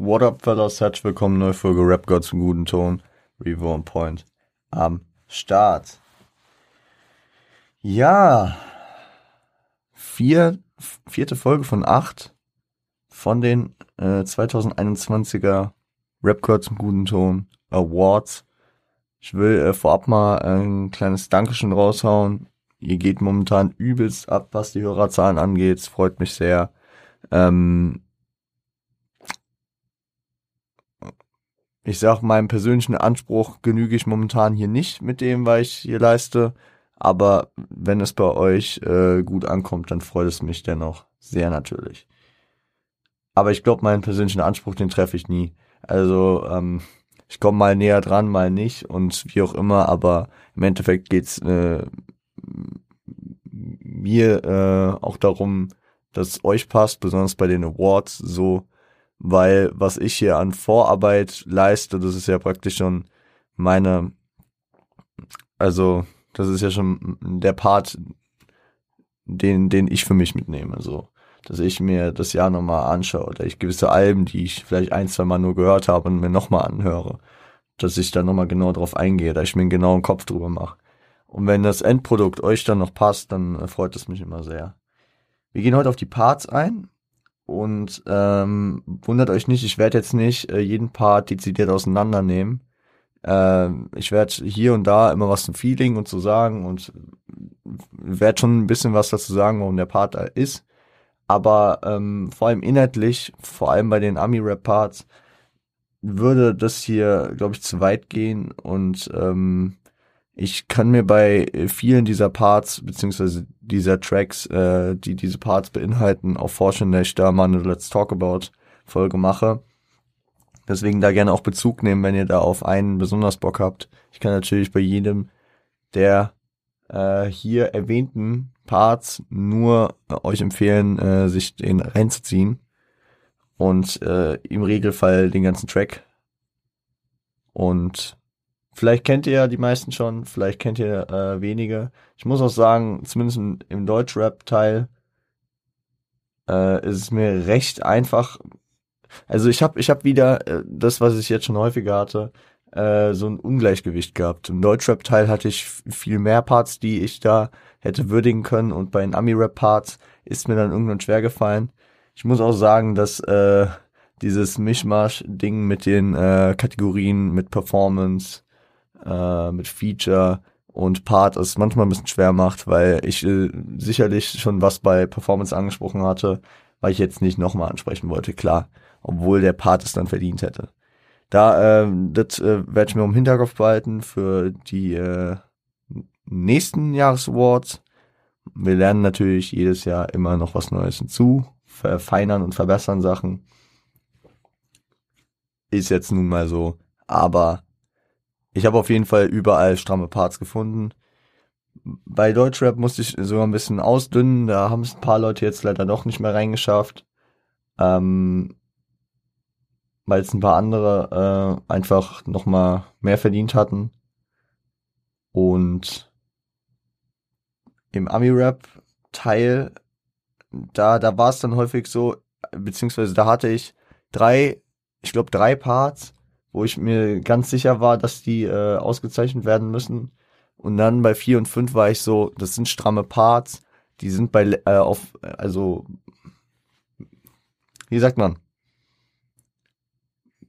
What up, fellas? Herzlich willkommen, neue Folge Rap God zum guten Ton. Revo on Point am Start. Ja, vier, vierte Folge von acht von den äh, 2021er Rap God zum guten Ton Awards. Ich will äh, vorab mal ein kleines Dankeschön raushauen. Ihr geht momentan übelst ab, was die Hörerzahlen angeht. Es freut mich sehr. Ähm, ich sag, meinem persönlichen Anspruch genüge ich momentan hier nicht mit dem, was ich hier leiste. Aber wenn es bei euch äh, gut ankommt, dann freut es mich dennoch sehr natürlich. Aber ich glaube, meinen persönlichen Anspruch, den treffe ich nie. Also ähm, ich komme mal näher dran, mal nicht und wie auch immer. Aber im Endeffekt geht's äh, mir äh, auch darum, dass es euch passt, besonders bei den Awards so weil was ich hier an Vorarbeit leiste, das ist ja praktisch schon meine, also das ist ja schon der Part, den, den ich für mich mitnehme, so. Dass ich mir das Jahr nochmal anschaue, oder ich gewisse Alben, die ich vielleicht ein, zwei Mal nur gehört habe und mir nochmal anhöre, dass ich da nochmal genau drauf eingehe, da ich mir einen genauen Kopf drüber mache. Und wenn das Endprodukt euch dann noch passt, dann freut es mich immer sehr. Wir gehen heute auf die Parts ein. Und ähm, wundert euch nicht, ich werde jetzt nicht äh, jeden Part dezidiert auseinandernehmen. Ähm, ich werde hier und da immer was zum Feeling und zu sagen und werde schon ein bisschen was dazu sagen, warum der Part da ist. Aber ähm, vor allem inhaltlich, vor allem bei den Ami-Rap-Parts, würde das hier, glaube ich, zu weit gehen und ähm, ich kann mir bei vielen dieser Parts, beziehungsweise dieser Tracks, äh, die diese Parts beinhalten, auch vorstellen, dass ich da mal eine Let's Talk About Folge mache. Deswegen da gerne auch Bezug nehmen, wenn ihr da auf einen besonders Bock habt. Ich kann natürlich bei jedem der äh, hier erwähnten Parts nur äh, euch empfehlen, äh, sich den reinzuziehen und äh, im Regelfall den ganzen Track. Und Vielleicht kennt ihr ja die meisten schon, vielleicht kennt ihr äh, wenige. Ich muss auch sagen, zumindest im, Deutschrap-Teil äh, ist es mir recht einfach. Also ich habe ich hab wieder äh, das, was ich jetzt schon häufiger hatte, äh, so ein Ungleichgewicht gehabt. Im Deutschrap-Teil hatte ich viel mehr Parts, die ich da hätte würdigen können und bei den Ami-Rap-Parts ist mir dann irgendwann schwer gefallen. Ich muss auch sagen, dass äh, dieses Mischmasch-Ding mit den äh, Kategorien, mit Performance, äh, mit Feature und Part es manchmal ein bisschen schwer macht, weil ich äh, sicherlich schon was bei Performance angesprochen hatte, weil ich jetzt nicht nochmal ansprechen wollte, klar, obwohl der Part es dann verdient hätte. Da, äh, das äh, werde ich mir im Hinterkopf behalten für die äh, nächsten Jahresawards. Wir lernen natürlich jedes Jahr immer noch was Neues hinzu, verfeinern und verbessern Sachen. Ist jetzt nun mal so, aber ich habe auf jeden Fall überall stramme Parts gefunden. Bei Deutschrap musste ich sogar ein bisschen ausdünnen. Da haben es ein paar Leute jetzt leider doch nicht mehr reingeschafft. Ähm, weil es ein paar andere äh, einfach nochmal mehr verdient hatten. Und im Ami-Rap-Teil, da, da war es dann häufig so, beziehungsweise da hatte ich drei, ich glaube drei Parts, wo ich mir ganz sicher war, dass die äh, ausgezeichnet werden müssen. Und dann bei vier und fünf war ich so, das sind stramme Parts, die sind bei äh, auf also wie sagt man?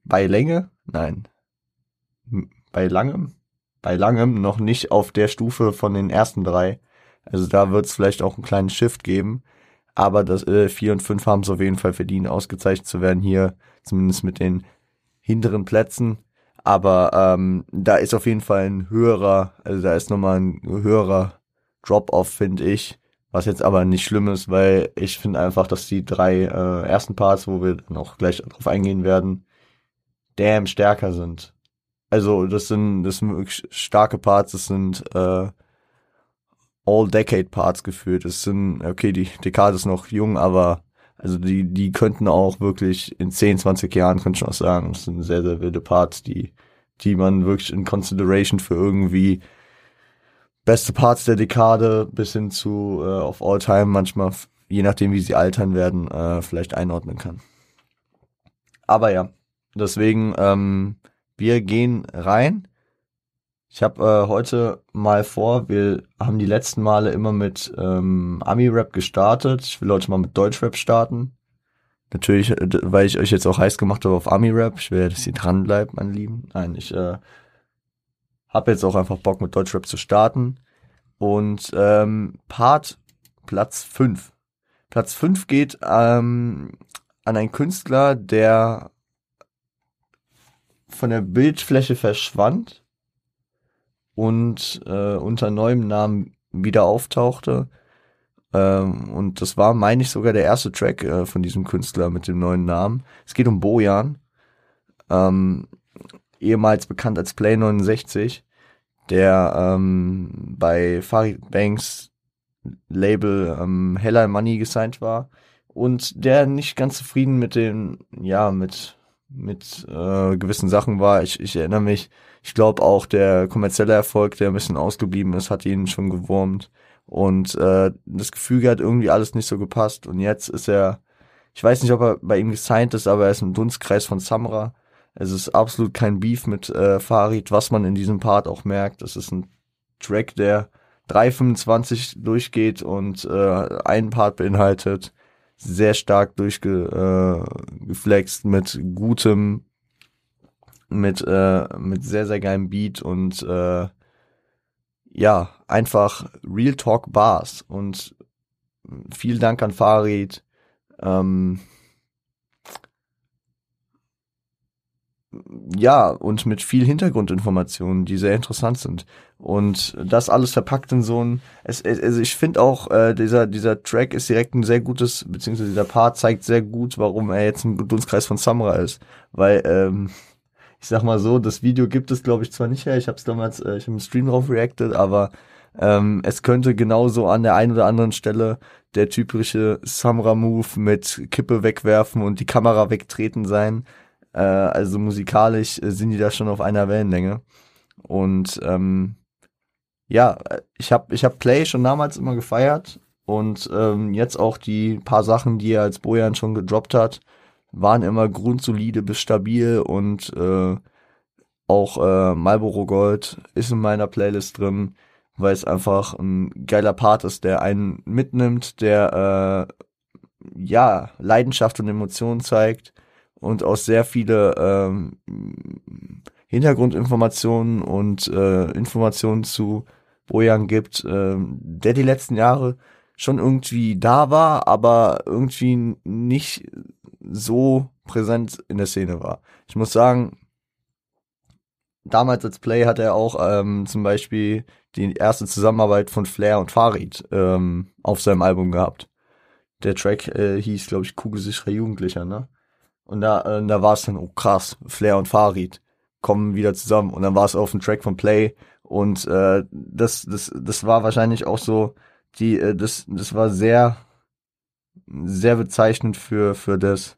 Bei Länge? Nein. Bei langem? Bei langem noch nicht auf der Stufe von den ersten drei. Also da wird es vielleicht auch einen kleinen Shift geben. Aber das äh, 4 und 5 haben es auf jeden Fall verdient, ausgezeichnet zu werden hier, zumindest mit den hinteren Plätzen. Aber ähm, da ist auf jeden Fall ein höherer, also da ist nochmal ein höherer Drop-off, finde ich. Was jetzt aber nicht schlimm ist, weil ich finde einfach, dass die drei äh, ersten Parts, wo wir noch gleich drauf eingehen werden, damn stärker sind. Also das sind, das sind wirklich starke Parts, das sind äh, All-Decade-Parts geführt. Es sind, okay, die Dekade ist noch jung, aber also die, die könnten auch wirklich in 10, 20 Jahren, könnte ich auch sagen, das sind sehr, sehr wilde Parts, die, die man wirklich in Consideration für irgendwie beste Parts der Dekade bis hin zu äh, auf All Time manchmal, je nachdem wie sie altern werden, äh, vielleicht einordnen kann. Aber ja, Deswegen, ähm, wir gehen rein. Ich habe äh, heute mal vor, wir haben die letzten Male immer mit ähm, Ami-Rap gestartet. Ich will heute mal mit Deutsch-Rap starten. Natürlich, äh, weil ich euch jetzt auch heiß gemacht habe auf Ami-Rap. Ich will, dass ihr dran bleibt, mein Lieben. Nein, ich äh, habe jetzt auch einfach Bock mit Deutsch-Rap zu starten. Und ähm, Part Platz 5. Platz 5 geht ähm, an einen Künstler, der von der Bildfläche verschwand und äh, unter neuem Namen wieder auftauchte. Ähm, und das war, meine ich, sogar der erste Track äh, von diesem Künstler mit dem neuen Namen. Es geht um Bojan, ähm, ehemals bekannt als Play 69, der ähm, bei Farid Banks Label ähm, Hella Money gesigned war und der nicht ganz zufrieden mit den, ja, mit mit äh, gewissen Sachen war. Ich, ich erinnere mich, ich glaube auch der kommerzielle Erfolg, der ein bisschen ausgeblieben ist, hat ihn schon gewurmt. Und äh, das Gefüge hat irgendwie alles nicht so gepasst. Und jetzt ist er, ich weiß nicht, ob er bei ihm gesigned ist, aber er ist im Dunstkreis von Samra. Es ist absolut kein Beef mit äh, Farid, was man in diesem Part auch merkt. Es ist ein Track, der 3,25 durchgeht und äh, einen Part beinhaltet sehr stark durchgeflext äh, mit gutem, mit, äh, mit sehr, sehr geilem Beat und äh, ja, einfach Real Talk Bars und vielen Dank an Farid. Ähm, ja, und mit viel Hintergrundinformationen, die sehr interessant sind. Und das alles verpackt in so ein, es, es, also ich finde auch, äh, dieser, dieser Track ist direkt ein sehr gutes, beziehungsweise dieser Part zeigt sehr gut, warum er jetzt ein Dunstkreis von Samra ist. Weil, ähm, ich sag mal so, das Video gibt es, glaube ich, zwar nicht her, ich habe es damals, äh, ich habe im Stream drauf reacted, aber ähm, es könnte genauso an der einen oder anderen Stelle der typische Samra-Move mit Kippe wegwerfen und die Kamera wegtreten sein. Äh, also musikalisch äh, sind die da schon auf einer Wellenlänge. Und ähm, ja, ich habe ich hab Play schon damals immer gefeiert und ähm, jetzt auch die paar Sachen, die er als Bojan schon gedroppt hat, waren immer grundsolide bis stabil und äh, auch äh, Marlboro Gold ist in meiner Playlist drin, weil es einfach ein geiler Part ist, der einen mitnimmt, der äh, ja Leidenschaft und Emotionen zeigt und auch sehr viele ähm, Hintergrundinformationen und äh, Informationen zu Bojan gibt, ähm, der die letzten Jahre schon irgendwie da war, aber irgendwie nicht so präsent in der Szene war. Ich muss sagen, damals als Play hat er auch ähm, zum Beispiel die erste Zusammenarbeit von Flair und Farid ähm, auf seinem Album gehabt. Der Track äh, hieß, glaube ich, Kugelsicherer Jugendlicher, ne? Und da, äh, da war es dann, oh krass, Flair und Farid kommen wieder zusammen. Und dann war es auf dem Track von Play. Und äh, das, das, das war wahrscheinlich auch so, die, äh, das, das war sehr, sehr bezeichnend für, für das,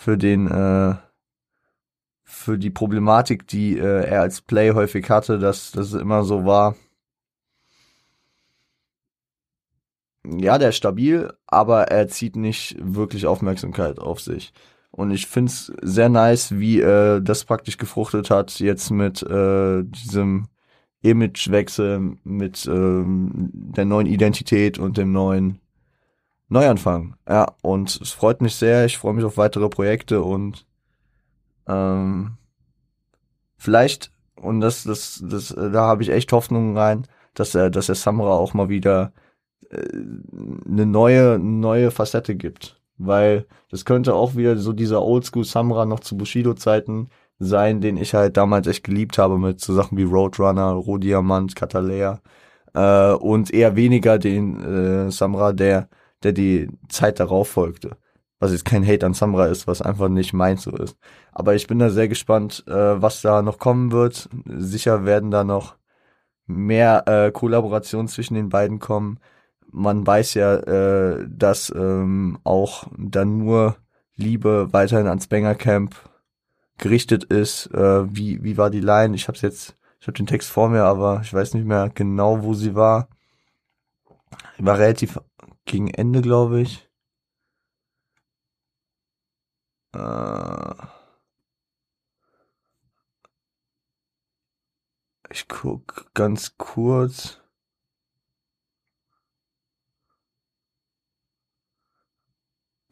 für den, äh, für die Problematik, die äh, er als Play häufig hatte, dass das immer so war. Ja, der ist stabil, aber er zieht nicht wirklich Aufmerksamkeit auf sich. Und ich find's sehr nice, wie äh, das praktisch gefruchtet hat, jetzt mit äh, diesem Imagewechsel, mit ähm, der neuen Identität und dem neuen Neuanfang. Ja, und es freut mich sehr. Ich freue mich auf weitere Projekte und ähm, vielleicht, und das, das, das, äh, da habe ich echt Hoffnung rein, dass er, dass er Samra auch mal wieder äh, eine neue, neue Facette gibt weil das könnte auch wieder so dieser Oldschool Samra noch zu Bushido-Zeiten sein, den ich halt damals echt geliebt habe mit so Sachen wie Roadrunner, Rohdiamant, Catalea äh, und eher weniger den äh, Samra, der der die Zeit darauf folgte. Was jetzt kein Hate an Samra ist, was einfach nicht meins so ist. Aber ich bin da sehr gespannt, äh, was da noch kommen wird. Sicher werden da noch mehr äh, Kollaborationen zwischen den beiden kommen man weiß ja, äh, dass ähm, auch dann nur Liebe weiterhin ans Banger Camp gerichtet ist. Äh, wie, wie war die Line? Ich hab's jetzt, ich habe den Text vor mir, aber ich weiß nicht mehr genau, wo sie war. War relativ gegen Ende, glaube ich. Äh ich guck ganz kurz.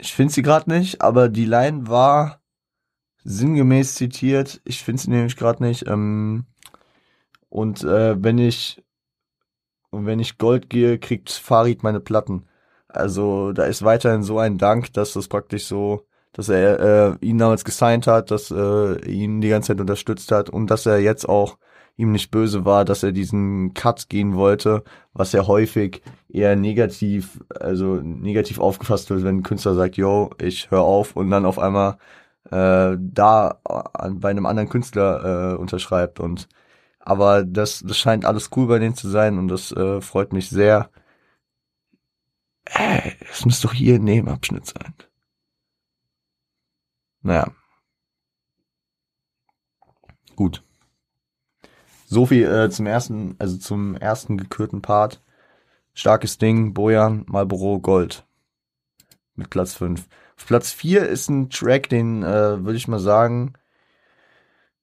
Ich finde sie gerade nicht, aber die Line war sinngemäß zitiert. Ich finde sie nämlich gerade nicht. Ähm und äh, wenn ich und wenn ich Gold gehe, kriegt Farid meine Platten. Also da ist weiterhin so ein Dank, dass das praktisch so, dass er äh, ihn damals gesigned hat, dass äh, ihn die ganze Zeit unterstützt hat und dass er jetzt auch ihm nicht böse war, dass er diesen Cut gehen wollte, was ja häufig eher negativ, also negativ aufgefasst wird, wenn ein Künstler sagt, yo, ich höre auf und dann auf einmal äh, da an, bei einem anderen Künstler äh, unterschreibt und aber das, das scheint alles cool bei denen zu sein und das äh, freut mich sehr. Äh, es muss doch hier ein Nebenabschnitt sein. Naja. Gut. So viel äh, zum ersten, also zum ersten gekürten Part. Starkes Ding, Bojan, Marlboro Gold. Mit Platz 5. Auf Platz 4 ist ein Track, den äh, würde ich mal sagen,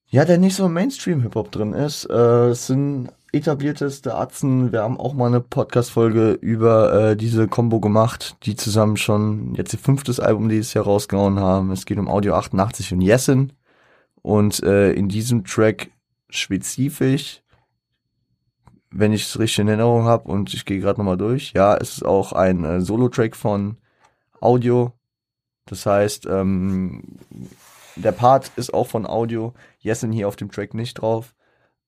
ja, der nicht so Mainstream-Hip-Hop drin ist. Äh, es sind etablierteste Atzen. Wir haben auch mal eine Podcast-Folge über äh, diese Combo gemacht, die zusammen schon jetzt ihr fünftes Album dieses Jahr rausgehauen haben. Es geht um Audio 88 und Yesin. Und äh, in diesem Track spezifisch, wenn ich es richtig in Erinnerung habe und ich gehe gerade nochmal durch, ja, es ist auch ein äh, Solo-Track von Audio. Das heißt, ähm, der Part ist auch von Audio. Jessen hier auf dem Track nicht drauf.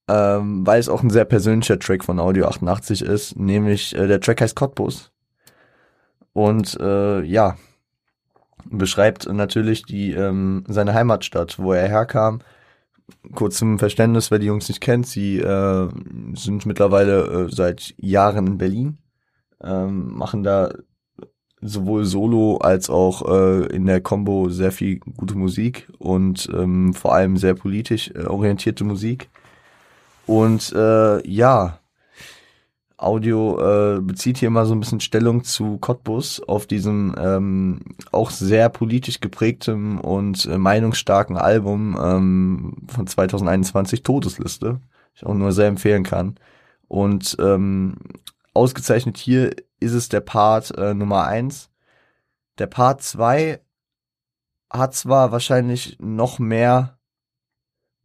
Ähm, weil es auch ein sehr persönlicher Track von Audio 88 ist, nämlich äh, der Track heißt Cottbus. Und äh, ja, beschreibt natürlich die ähm, seine Heimatstadt, wo er herkam. Kurz zum Verständnis, wer die Jungs nicht kennt, sie äh, sind mittlerweile äh, seit Jahren in Berlin, ähm, machen da sowohl solo als auch äh, in der Combo sehr viel gute Musik und ähm, vor allem sehr politisch äh, orientierte Musik. Und äh, ja, Audio äh, bezieht hier mal so ein bisschen Stellung zu Cottbus auf diesem ähm, auch sehr politisch geprägtem und äh, meinungsstarken Album ähm, von 2021 Todesliste, ich auch nur sehr empfehlen kann. Und ähm, ausgezeichnet hier ist es der Part äh, Nummer eins. Der Part zwei hat zwar wahrscheinlich noch mehr,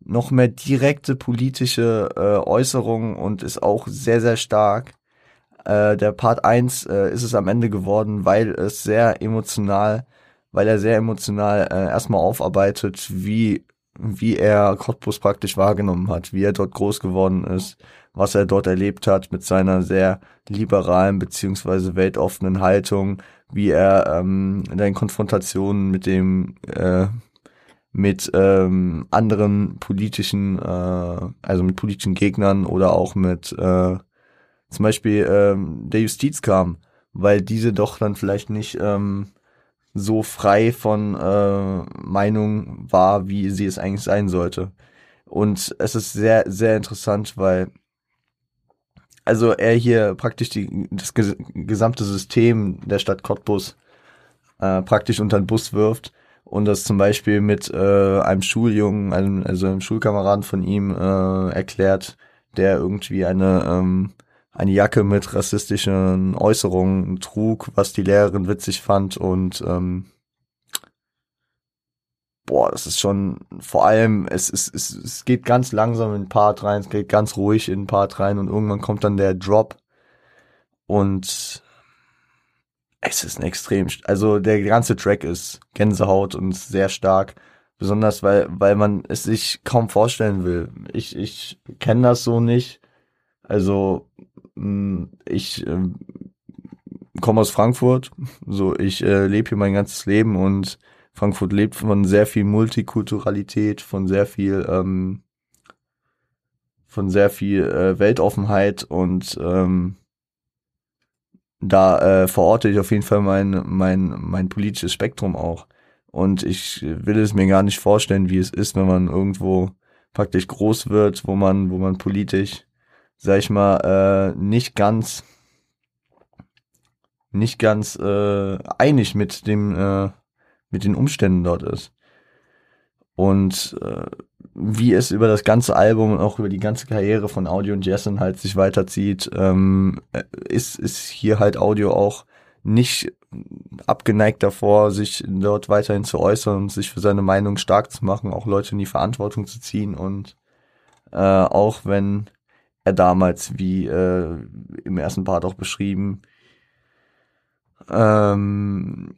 noch mehr direkte politische äh, Äußerungen und ist auch sehr, sehr stark. Äh, der Part eins äh, ist es am Ende geworden, weil es sehr emotional, weil er sehr emotional äh, erstmal aufarbeitet, wie, wie er Cottbus praktisch wahrgenommen hat, wie er dort groß geworden ist, was er dort erlebt hat mit seiner sehr liberalen beziehungsweise weltoffenen Haltung, wie er ähm, in den Konfrontationen mit dem äh, mit ähm, anderen politischen, äh, also mit politischen Gegnern oder auch mit äh, zum Beispiel ähm, der Justiz kam, weil diese doch dann vielleicht nicht ähm, so frei von äh, Meinung war, wie sie es eigentlich sein sollte. Und es ist sehr, sehr interessant, weil also er hier praktisch die, das gesamte System der Stadt Cottbus äh, praktisch unter den Bus wirft und das zum Beispiel mit äh, einem Schuljungen, einem, also einem Schulkameraden von ihm äh, erklärt, der irgendwie eine ähm, eine Jacke mit rassistischen Äußerungen trug, was die Lehrerin witzig fand und ähm, boah, das ist schon vor allem, es, es, es, es geht ganz langsam in Part rein, es geht ganz ruhig in Part rein und irgendwann kommt dann der Drop. Und es ist ein extrem, also der ganze Track ist Gänsehaut und sehr stark, besonders weil, weil man es sich kaum vorstellen will. Ich, ich kenne das so nicht, also mm, ich äh, komme aus Frankfurt, so ich äh, lebe hier mein ganzes Leben und Frankfurt lebt von sehr viel Multikulturalität, von sehr viel, ähm, von sehr viel äh, Weltoffenheit und ähm, da äh, verorte ich auf jeden Fall mein, mein, mein politisches Spektrum auch. Und ich will es mir gar nicht vorstellen, wie es ist, wenn man irgendwo praktisch groß wird, wo man, wo man politisch, sag ich mal, äh, nicht ganz, nicht ganz äh, einig mit dem äh, mit den Umständen dort ist. Und äh, wie es über das ganze Album und auch über die ganze Karriere von Audio und Jason halt sich weiterzieht, ähm, ist, ist hier halt Audio auch nicht abgeneigt davor, sich dort weiterhin zu äußern und sich für seine Meinung stark zu machen, auch Leute in die Verantwortung zu ziehen und äh, auch wenn er damals, wie äh, im ersten Part auch beschrieben, ähm,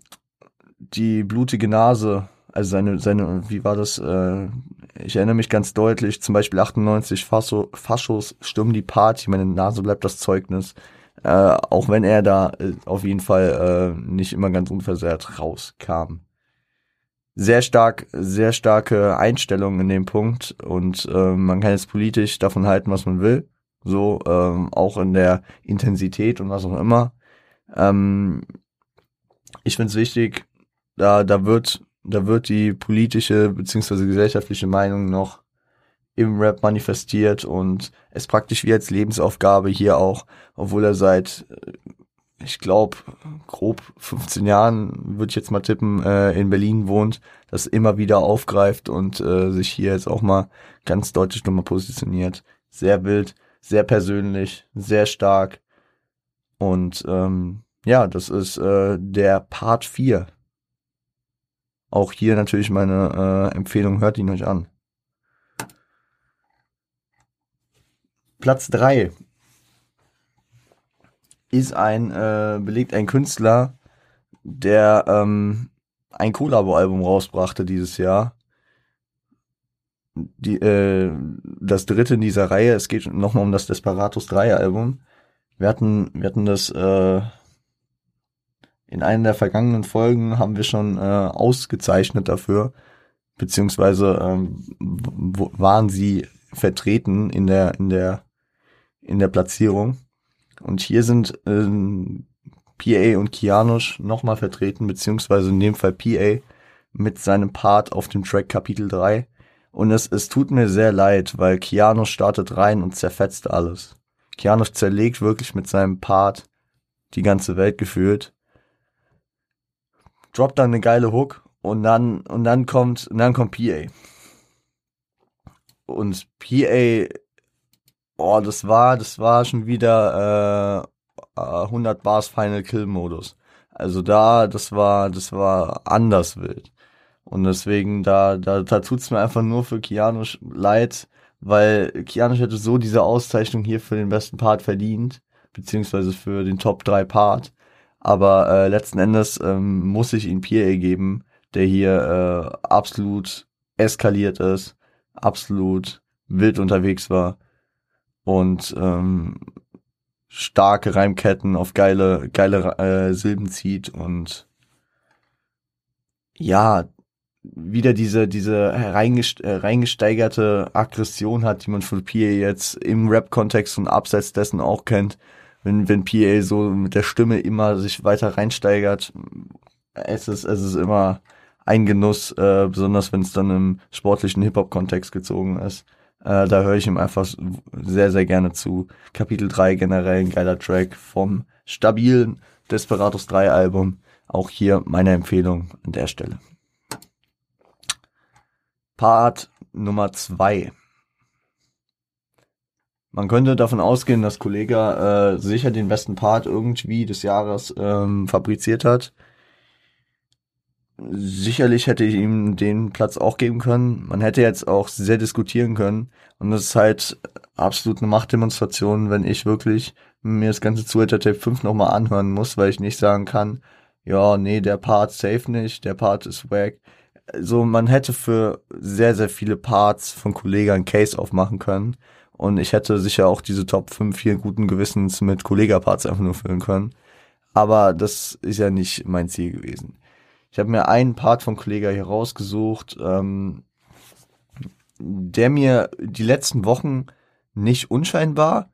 die blutige Nase, also seine, seine, wie war das? Äh, ich erinnere mich ganz deutlich, zum Beispiel 98 Fascho, Faschos stürmen die Party, meine Nase bleibt das Zeugnis. Äh, auch wenn er da äh, auf jeden Fall äh, nicht immer ganz unversehrt rauskam. Sehr stark, sehr starke Einstellung in dem Punkt und äh, man kann jetzt politisch davon halten, was man will. So, ähm, auch in der Intensität und was auch immer. Ähm, ich finde es wichtig, da, da wird, da wird die politische beziehungsweise gesellschaftliche Meinung noch im Rap manifestiert und es praktisch wie als Lebensaufgabe hier auch, obwohl er seit, äh, ich glaube, grob 15 Jahren, würde ich jetzt mal tippen, äh, in Berlin wohnt, das immer wieder aufgreift und äh, sich hier jetzt auch mal ganz deutlich nochmal positioniert. Sehr wild, sehr persönlich, sehr stark und ähm, ja, das ist äh, der Part 4. Auch hier natürlich meine äh, Empfehlung, hört ihn euch an. Platz 3 ist ein, äh, belegt ein Künstler, der ähm, ein Collabo-Album rausbrachte dieses Jahr. Die, äh, das dritte in dieser Reihe, es geht nochmal um das Desperatus 3 Album. Wir hatten, wir hatten das äh, in einer der vergangenen Folgen haben wir schon äh, ausgezeichnet dafür, beziehungsweise ähm, waren sie vertreten in der in der in der Platzierung. Und hier sind ähm, PA und Kianosch nochmal vertreten, beziehungsweise in dem Fall PA mit seinem Part auf dem Track Kapitel 3. Und es, es tut mir sehr leid, weil Kianosch startet rein und zerfetzt alles. Kianosch zerlegt wirklich mit seinem Part die ganze Welt gefühlt droppt dann eine geile Hook und dann und dann kommt und dann kommt PA. Und PA boah, das war das war schon wieder äh, 100 Bars Final Kill Modus. Also da das war das war anders wild. Und deswegen da da da tut's mir einfach nur für Keanu leid, weil Keanu hätte so diese Auszeichnung hier für den besten Part verdient, beziehungsweise für den Top 3 Part. Aber äh, letzten Endes ähm, muss ich ihn PA geben, der hier äh, absolut eskaliert ist, absolut wild unterwegs war und ähm, starke Reimketten auf geile, geile äh, Silben zieht und ja, wieder diese, diese äh, reingesteigerte Aggression hat, die man von PA jetzt im Rap-Kontext und abseits dessen auch kennt wenn, wenn PA so mit der Stimme immer sich weiter reinsteigert, es ist, es ist immer ein Genuss, äh, besonders wenn es dann im sportlichen Hip-Hop-Kontext gezogen ist. Äh, da höre ich ihm einfach sehr, sehr gerne zu. Kapitel 3 generell ein geiler Track vom stabilen Desperados 3 Album. Auch hier meine Empfehlung an der Stelle. Part Nummer 2. Man könnte davon ausgehen, dass Kollega äh, sicher den besten Part irgendwie des Jahres ähm, fabriziert hat. Sicherlich hätte ich ihm den Platz auch geben können. Man hätte jetzt auch sehr diskutieren können. Und das ist halt absolut eine Machtdemonstration, wenn ich wirklich mir das ganze Zuhälter Tape 5 nochmal anhören muss, weil ich nicht sagen kann, ja, nee, der Part safe nicht, der Part ist wack. So, man hätte für sehr, sehr viele Parts von Kollegen Case aufmachen können. Und ich hätte sicher auch diese Top 5 hier guten Gewissens mit Kollega-Parts einfach nur füllen können. Aber das ist ja nicht mein Ziel gewesen. Ich habe mir einen Part von Kollega hier rausgesucht, ähm, der mir die letzten Wochen nicht unscheinbar,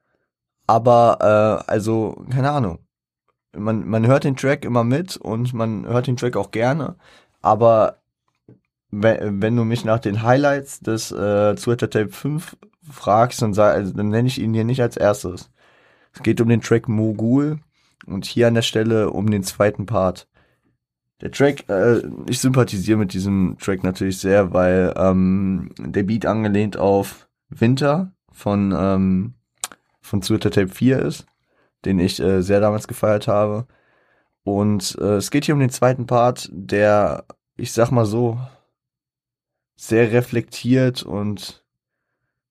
aber äh, also keine Ahnung. Man, man hört den Track immer mit und man hört den Track auch gerne, aber wenn, wenn du mich nach den Highlights des äh, Twitter Tape 5 fragst, dann, also, dann nenne ich ihn hier nicht als erstes. Es geht um den Track Mogul und hier an der Stelle um den zweiten Part. Der Track, äh, ich sympathisiere mit diesem Track natürlich sehr, weil ähm, der Beat angelehnt auf Winter von, ähm, von Twitter Tape 4 ist, den ich äh, sehr damals gefeiert habe. Und äh, es geht hier um den zweiten Part, der, ich sag mal so, sehr reflektiert und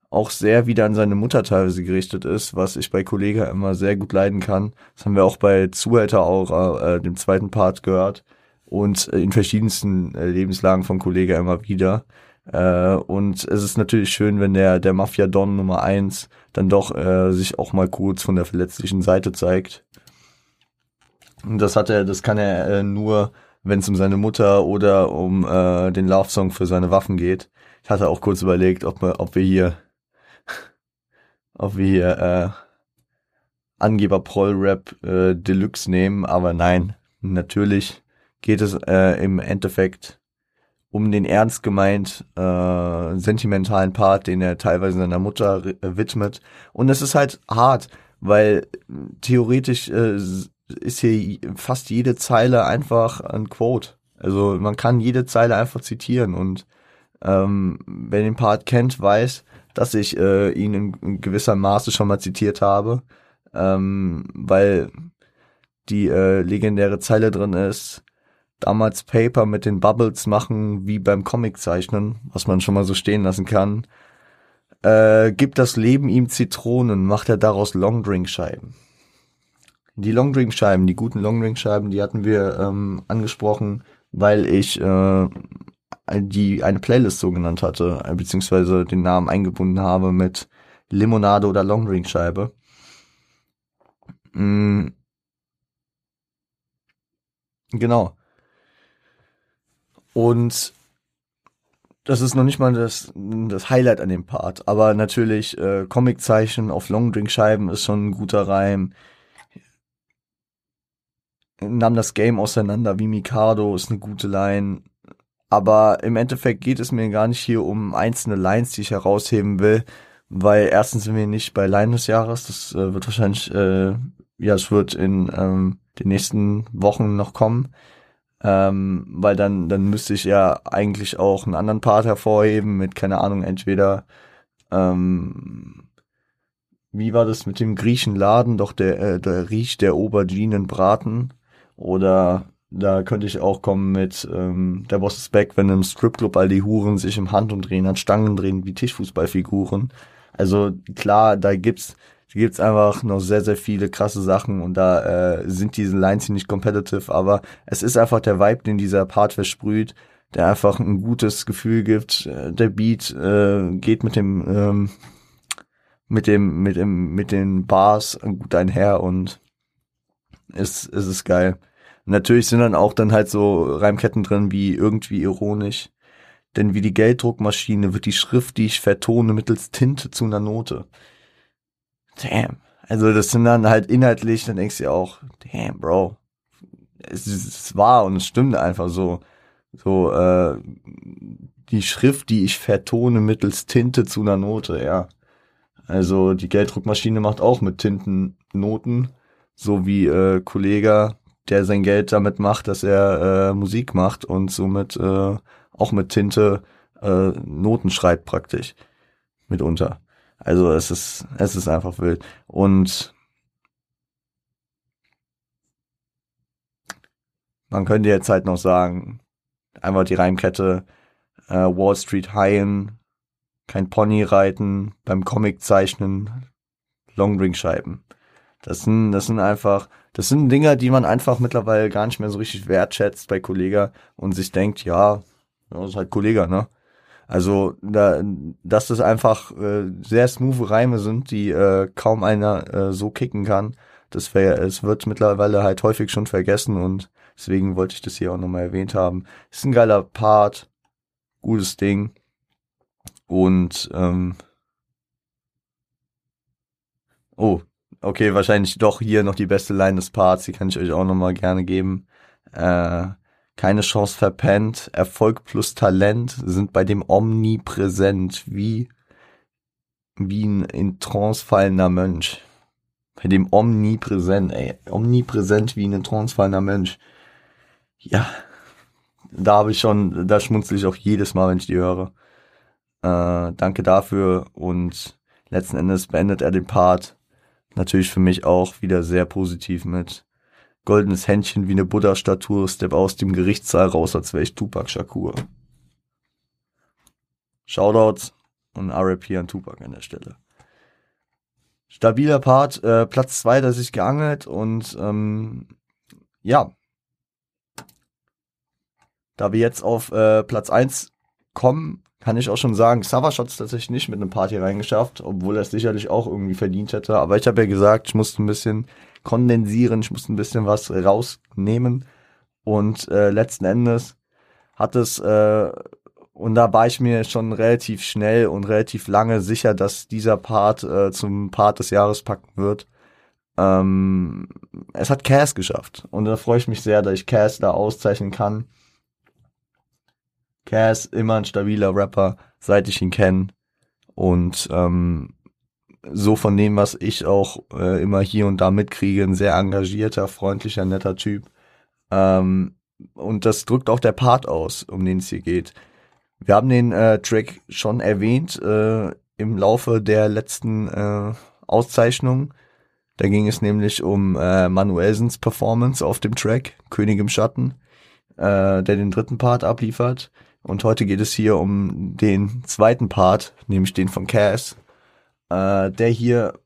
auch sehr wieder an seine Mutter teilweise gerichtet ist, was ich bei Kollega immer sehr gut leiden kann. Das haben wir auch bei Zuhälter auch äh, dem zweiten Part gehört und in verschiedensten äh, Lebenslagen von Kollega immer wieder. Äh, und es ist natürlich schön, wenn der, der Mafia-Don Nummer eins dann doch äh, sich auch mal kurz von der verletzlichen Seite zeigt. Und das hat er, das kann er äh, nur, wenn es um seine Mutter oder um äh, den Love-Song für seine Waffen geht. Ich hatte auch kurz überlegt, ob, ob wir hier, ob wir hier äh, Angeber Proll Rap äh, Deluxe nehmen, aber nein, natürlich geht es äh, im Endeffekt um den ernst gemeint äh, sentimentalen Part, den er teilweise seiner Mutter äh, widmet. Und es ist halt hart, weil theoretisch äh, ist hier fast jede Zeile einfach ein Quote. Also man kann jede Zeile einfach zitieren und ähm, wer den Part kennt, weiß, dass ich äh, ihn in, gewisser Maße schon mal zitiert habe, ähm, weil die äh, legendäre Zeile drin ist, damals Paper mit den Bubbles machen wie beim Comiczeichnen, was man schon mal so stehen lassen kann. Äh, gibt das Leben ihm Zitronen, macht er daraus Longdrink-Scheiben. Die Longdrink-Scheiben, die guten Longdrink-Scheiben, die hatten wir ähm, angesprochen, weil ich äh, die eine Playlist so genannt hatte, äh, beziehungsweise den Namen eingebunden habe mit Limonade oder Longdrink-Scheibe. Mm. Genau. Und das ist noch nicht mal das, das Highlight an dem Part. Aber natürlich, äh, Comiczeichen auf Longdrink-Scheiben ist schon ein guter Reim. Nahm das Game auseinander wie Mikado, ist eine gute Line. Aber im Endeffekt geht es mir gar nicht hier um einzelne Lines, die ich herausheben will, weil erstens sind wir nicht bei Line des Jahres, das äh, wird wahrscheinlich, äh, ja, es wird in ähm, den nächsten Wochen noch kommen. Ähm, weil dann, dann müsste ich ja eigentlich auch einen anderen Part hervorheben mit, keine Ahnung, entweder, ähm, wie war das mit dem Griechenladen, doch der, äh, der riecht der Auberginen Braten oder da könnte ich auch kommen mit ähm, der Boss ist back, wenn im Stripclub all die Huren sich im Handumdrehen an Stangen drehen wie Tischfußballfiguren. Also klar, da gibt's da gibt's einfach noch sehr, sehr viele krasse Sachen und da äh, sind diese Lines hier nicht competitive, aber es ist einfach der Vibe, den dieser Part versprüht, der einfach ein gutes Gefühl gibt. Äh, der Beat äh, geht mit dem ähm, mit dem mit dem mit den Bars gut einher und ist ist es geil. Natürlich sind dann auch dann halt so Reimketten drin wie irgendwie ironisch. Denn wie die Gelddruckmaschine wird die Schrift, die ich vertone, mittels Tinte zu einer Note damn. Also das sind dann halt inhaltlich, dann denkst du ja auch, damn, Bro. Es ist wahr und es stimmt einfach so. So, äh, die Schrift, die ich vertone mittels Tinte zu einer Note, ja. Also die Gelddruckmaschine macht auch mit Tinten Noten, so wie äh, Kollege, der sein Geld damit macht, dass er äh, Musik macht und somit äh, auch mit Tinte äh, Noten schreibt praktisch mitunter. Also es ist, es ist einfach wild. Und man könnte jetzt halt noch sagen, einfach die Reimkette, äh, Wall Street Haien, kein Pony reiten, beim Comic zeichnen, Longdrink-Scheiben. Das sind, das sind einfach, das sind Dinger, die man einfach mittlerweile gar nicht mehr so richtig wertschätzt bei Kollega und sich denkt, ja, das ist halt Kollega, ne? Also, da, dass das einfach äh, sehr smooth Reime sind, die äh, kaum einer äh, so kicken kann. Das wäre, es wird mittlerweile halt häufig schon vergessen und deswegen wollte ich das hier auch nochmal erwähnt haben. Ist ein geiler Part, gutes Ding. Und ähm, oh, okay, wahrscheinlich doch hier noch die beste Line des Parts, die kann ich euch auch nochmal gerne geben. Äh, keine Chance verpennt. Erfolg plus Talent sind bei dem omnipräsent, wie, wie ein in Trance fallender Mönch. Bei dem omnipräsent, ey, omnipräsent wie ein in Trance fallender Mensch. Ja, da habe ich schon, da schmunzel ich auch jedes Mal, wenn ich die höre. Äh, danke dafür und letzten Endes beendet er den Part natürlich für mich auch wieder sehr positiv mit goldenes Händchen wie eine Buddha-Statue, Step aus dem Gerichtssaal raus, als wäre ich Tupac Shakur. Shoutouts und RIP an Tupac an der Stelle. Stabiler Part, äh, Platz zwei, da sich geangelt und ähm, ja, da wir jetzt auf äh, Platz eins kommen, kann ich auch schon sagen, Savage hat es tatsächlich nicht mit einem Party reingeschafft, obwohl er es sicherlich auch irgendwie verdient hätte. Aber ich habe ja gesagt, ich musste ein bisschen kondensieren, ich musste ein bisschen was rausnehmen. Und äh, letzten Endes hat es, äh, und da war ich mir schon relativ schnell und relativ lange sicher, dass dieser Part äh, zum Part des Jahres packen wird. Ähm, es hat Cass geschafft. Und da freue ich mich sehr, dass ich Cass da auszeichnen kann. Cass immer ein stabiler Rapper, seit ich ihn kenne. Und ähm, so von dem, was ich auch äh, immer hier und da mitkriege, ein sehr engagierter, freundlicher, netter Typ. Ähm, und das drückt auch der Part aus, um den es hier geht. Wir haben den äh, Track schon erwähnt äh, im Laufe der letzten äh, Auszeichnung. Da ging es nämlich um äh, Manuelsens Performance auf dem Track, König im Schatten, äh, der den dritten Part abliefert. Und heute geht es hier um den zweiten Part, nämlich den von Cass, äh, der hier,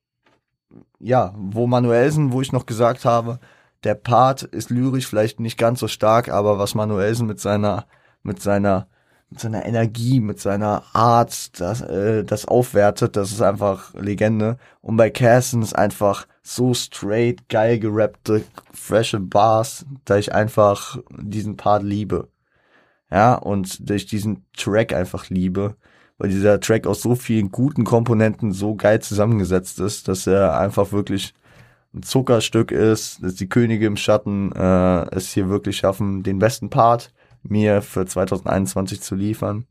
ja, wo Manuelsen, wo ich noch gesagt habe, der Part ist lyrisch vielleicht nicht ganz so stark, aber was Manuelsen mit seiner, mit seiner, mit seiner Energie, mit seiner Art, das, äh, das aufwertet, das ist einfach Legende. Und bei Cass ist einfach so straight, geil gerappte, frische Bars, da ich einfach diesen Part liebe. Ja, und durch diesen Track einfach liebe weil dieser Track aus so vielen guten Komponenten so geil zusammengesetzt ist, dass er einfach wirklich ein Zuckerstück ist, dass die Könige im Schatten äh, es hier wirklich schaffen, den besten Part mir für 2021 zu liefern.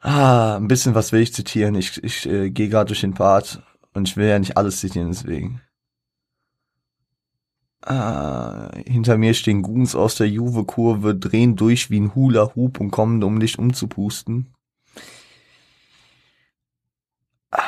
Ah, ein bisschen was will ich zitieren. Ich, ich äh, gehe gerade durch den Part und ich will ja nicht alles zitieren, deswegen. Ah, hinter mir stehen Goons aus der Juve-Kurve, drehen durch wie ein Hula-Hoop und kommen, um dich umzupusten. Ah,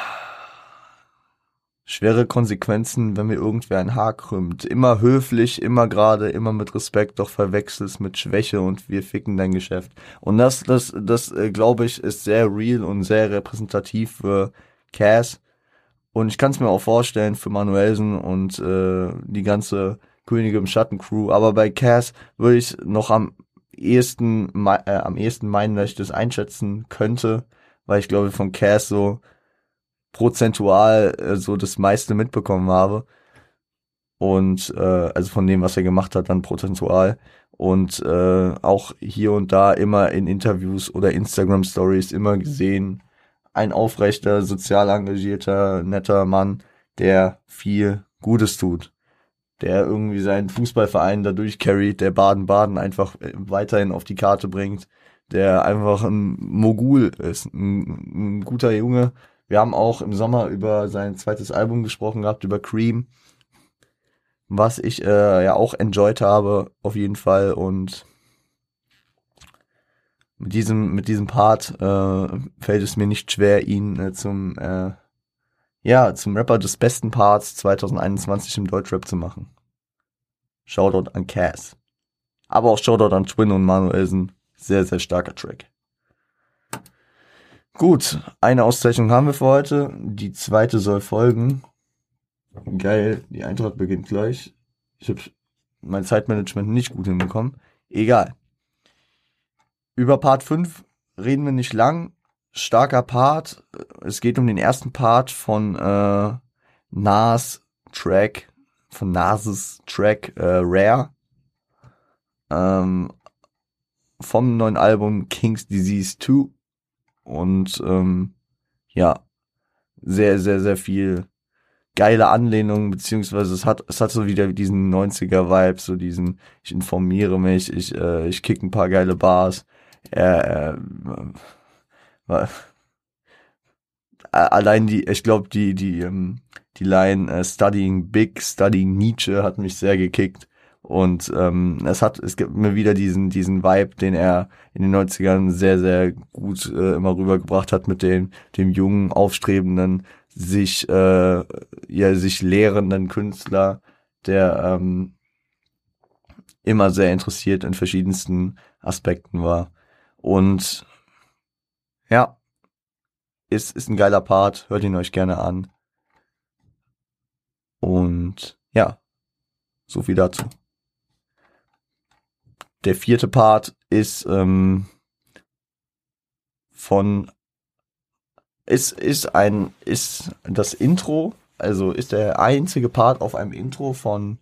schwere Konsequenzen, wenn mir irgendwer ein Haar krümmt. Immer höflich, immer gerade, immer mit Respekt, doch verwechselst mit Schwäche und wir ficken dein Geschäft. Und das, das, das, äh, glaube ich, ist sehr real und sehr repräsentativ für Cass. Und ich kann es mir auch vorstellen für Manuelsen und äh, die ganze Könige im Schatten Crew. Aber bei Cass würde ich noch am ehesten, äh, am ehesten meinen, dass ich das einschätzen könnte, weil ich glaube von Cass so prozentual äh, so das meiste mitbekommen habe. Und äh, also von dem, was er gemacht hat, dann prozentual. Und äh, auch hier und da immer in Interviews oder Instagram Stories immer gesehen, ein aufrechter, sozial engagierter, netter Mann, der viel Gutes tut der irgendwie seinen Fußballverein dadurch carried, der Baden-Baden einfach äh, weiterhin auf die Karte bringt, der einfach ein Mogul ist, ein, ein, guter Junge. Wir haben auch im Sommer über sein zweites Album gesprochen gehabt, über Cream, was ich äh, ja auch enjoyed habe, auf jeden Fall. Und mit diesem, mit diesem Part äh, fällt es mir nicht schwer, ihn äh, zum äh, ja, zum Rapper des besten Parts 2021 im Deutschrap zu machen. Shoutout an Cass. Aber auch Shoutout an Twin und Manuelsen. Sehr, sehr starker Track. Gut, eine Auszeichnung haben wir für heute. Die zweite soll folgen. Geil, die Eintracht beginnt gleich. Ich habe mein Zeitmanagement nicht gut hinbekommen. Egal. Über Part 5 reden wir nicht lang starker Part. Es geht um den ersten Part von äh, Nas Track, von Nases Track äh, Rare. Ähm, vom neuen Album King's Disease 2. Und ähm, ja, sehr, sehr, sehr viel geile Anlehnung, beziehungsweise es hat, es hat so wieder diesen 90er-Vibe, so diesen, ich informiere mich, ich, äh, ich kick ein paar geile Bars. Äh, äh, allein die, ich glaube, die, die, ähm, die Line äh, Studying Big, Studying Nietzsche hat mich sehr gekickt. Und ähm, es hat, es gibt mir wieder diesen, diesen Vibe, den er in den 90ern sehr, sehr gut äh, immer rübergebracht hat mit dem, dem jungen, aufstrebenden, sich, äh, ja, sich lehrenden Künstler, der ähm, immer sehr interessiert in verschiedensten Aspekten war. Und ja, ist, ist ein geiler Part, hört ihn euch gerne an. Und ja, so viel dazu. Der vierte Part ist ähm, von ist ist ein ist das Intro, also ist der einzige Part auf einem Intro von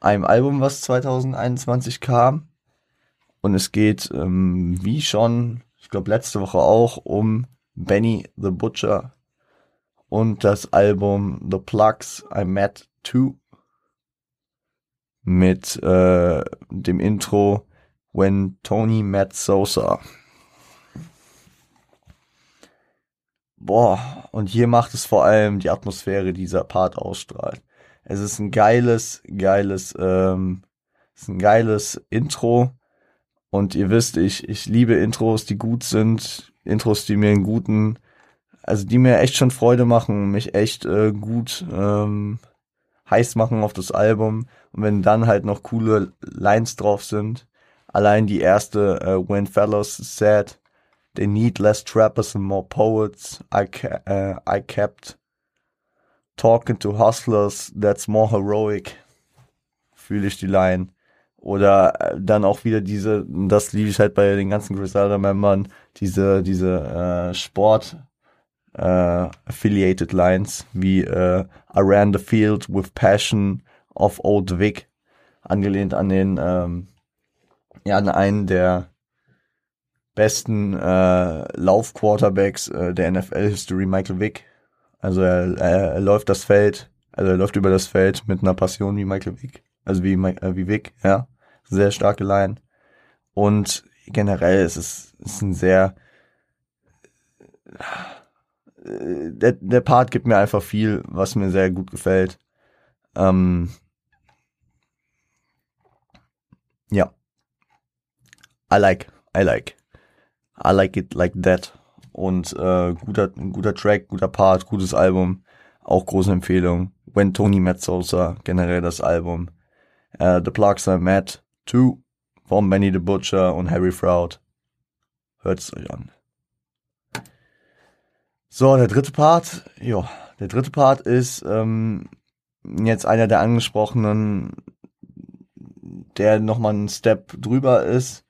einem Album, was 2021 kam. Und es geht, ähm, wie schon, ich glaube letzte Woche auch, um Benny the Butcher und das Album The Plugs I Met Too mit äh, dem Intro When Tony Met Sosa. Boah, und hier macht es vor allem die Atmosphäre, die dieser Part ausstrahlt. Es ist ein geiles, geiles, ähm, es ist ein geiles Intro. Und ihr wisst, ich, ich liebe Intros, die gut sind, Intros, die mir einen guten, also die mir echt schon Freude machen, mich echt äh, gut ähm, heiß machen auf das Album. Und wenn dann halt noch coole Lines drauf sind, allein die erste uh, When Fellows said they need less trappers and more poets, I, ca uh, I kept talking to hustlers, that's more heroic. Fühle ich die Line. Oder äh, dann auch wieder diese, das liebe ich halt bei den ganzen Griselda-Membern, diese, diese äh, Sport äh, affiliated Lines wie äh, I ran the field with passion of Old Vic, angelehnt an den ähm, ja, an einen der besten äh, Lauf-Quarterbacks äh, der NFL-History, Michael Vick. Also er, er, er läuft das Feld, also er läuft über das Feld mit einer Passion wie Michael Vick. Also wie, äh, wie Vick, ja. Sehr starke Line. Und generell ist es ist ein sehr äh, der, der Part gibt mir einfach viel, was mir sehr gut gefällt. Ähm, ja. I like, I like. I like it like that. Und äh, guter, guter Track, guter Part, gutes Album. Auch große Empfehlung. When Tony Met Sosa, generell das Album. Äh, the Plugs I Met, 2 von Benny the Butcher und Harry Fraud. Hört es euch an. So, der dritte Part, ja, der dritte Part ist ähm, jetzt einer der angesprochenen, der nochmal einen Step drüber ist.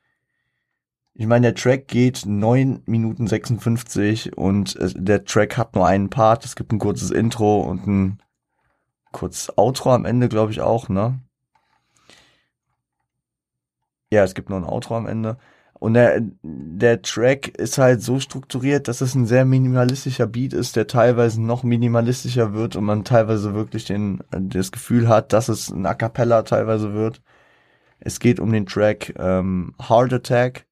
Ich meine, der Track geht 9 Minuten 56 und der Track hat nur einen Part. Es gibt ein kurzes Intro und ein kurzes Outro am Ende, glaube ich auch, ne? Ja, es gibt nur ein Outro am Ende. Und der, der Track ist halt so strukturiert, dass es ein sehr minimalistischer Beat ist, der teilweise noch minimalistischer wird und man teilweise wirklich den, das Gefühl hat, dass es ein A Cappella teilweise wird. Es geht um den Track ähm, Heart Attack